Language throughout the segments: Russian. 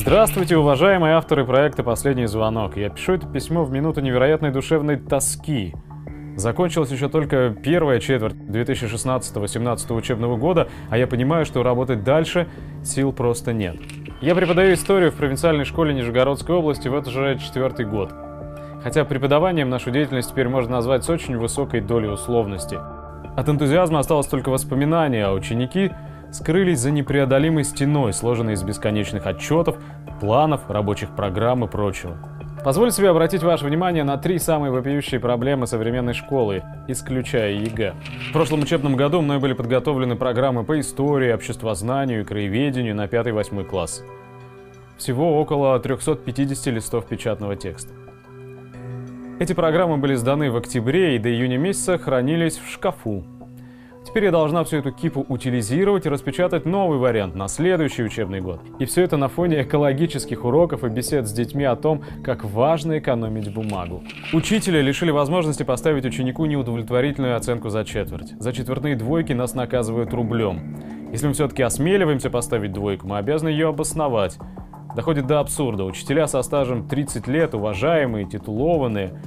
Здравствуйте, уважаемые авторы проекта «Последний звонок». Я пишу это письмо в минуту невероятной душевной тоски. Закончилась еще только первая четверть 2016-2017 учебного года, а я понимаю, что работать дальше сил просто нет. Я преподаю историю в провинциальной школе Нижегородской области в этот же четвертый год. Хотя преподаванием нашу деятельность теперь можно назвать с очень высокой долей условности. От энтузиазма осталось только воспоминание, а ученики скрылись за непреодолимой стеной, сложенной из бесконечных отчетов, планов, рабочих программ и прочего. Позволю себе обратить ваше внимание на три самые вопиющие проблемы современной школы, исключая ЕГЭ. В прошлом учебном году мной были подготовлены программы по истории, обществознанию и краеведению на 5-8 класс. Всего около 350 листов печатного текста. Эти программы были сданы в октябре и до июня месяца хранились в шкафу, Теперь я должна всю эту кипу утилизировать и распечатать новый вариант на следующий учебный год. И все это на фоне экологических уроков и бесед с детьми о том, как важно экономить бумагу. Учителя лишили возможности поставить ученику неудовлетворительную оценку за четверть. За четвертные двойки нас наказывают рублем. Если мы все-таки осмеливаемся поставить двойку, мы обязаны ее обосновать. Доходит до абсурда. Учителя со стажем 30 лет, уважаемые, титулованные,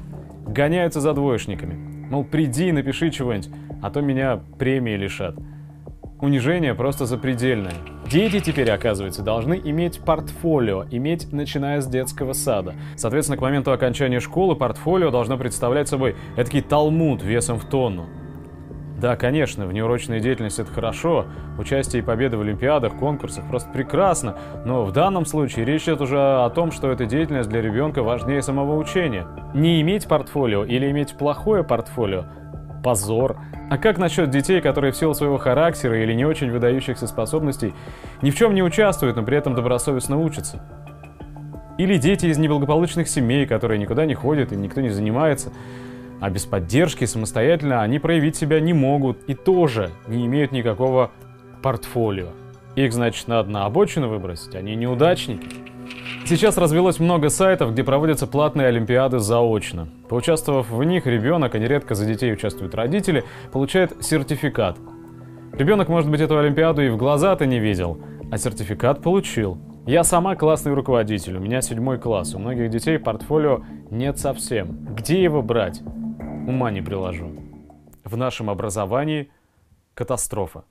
гоняются за двоечниками. Мол, приди и напиши чего-нибудь, а то меня премии лишат. Унижение просто запредельное. Дети теперь, оказывается, должны иметь портфолио, иметь начиная с детского сада. Соответственно, к моменту окончания школы портфолио должно представлять собой эдакий талмуд весом в тонну. Да, конечно, внеурочная деятельность это хорошо, участие и победы в олимпиадах, конкурсах просто прекрасно, но в данном случае речь идет уже о том, что эта деятельность для ребенка важнее самого учения. Не иметь портфолио или иметь плохое портфолио – позор. А как насчет детей, которые в силу своего характера или не очень выдающихся способностей ни в чем не участвуют, но при этом добросовестно учатся? Или дети из неблагополучных семей, которые никуда не ходят и никто не занимается – а без поддержки самостоятельно они проявить себя не могут и тоже не имеют никакого портфолио. Их, значит, надо на обочину выбросить, они неудачники. Сейчас развелось много сайтов, где проводятся платные олимпиады заочно. Поучаствовав в них, ребенок, а нередко за детей участвуют родители, получает сертификат. Ребенок, может быть, эту олимпиаду и в глаза-то не видел, а сертификат получил. Я сама классный руководитель, у меня седьмой класс, у многих детей портфолио нет совсем. Где его брать? ума не приложу. В нашем образовании катастрофа.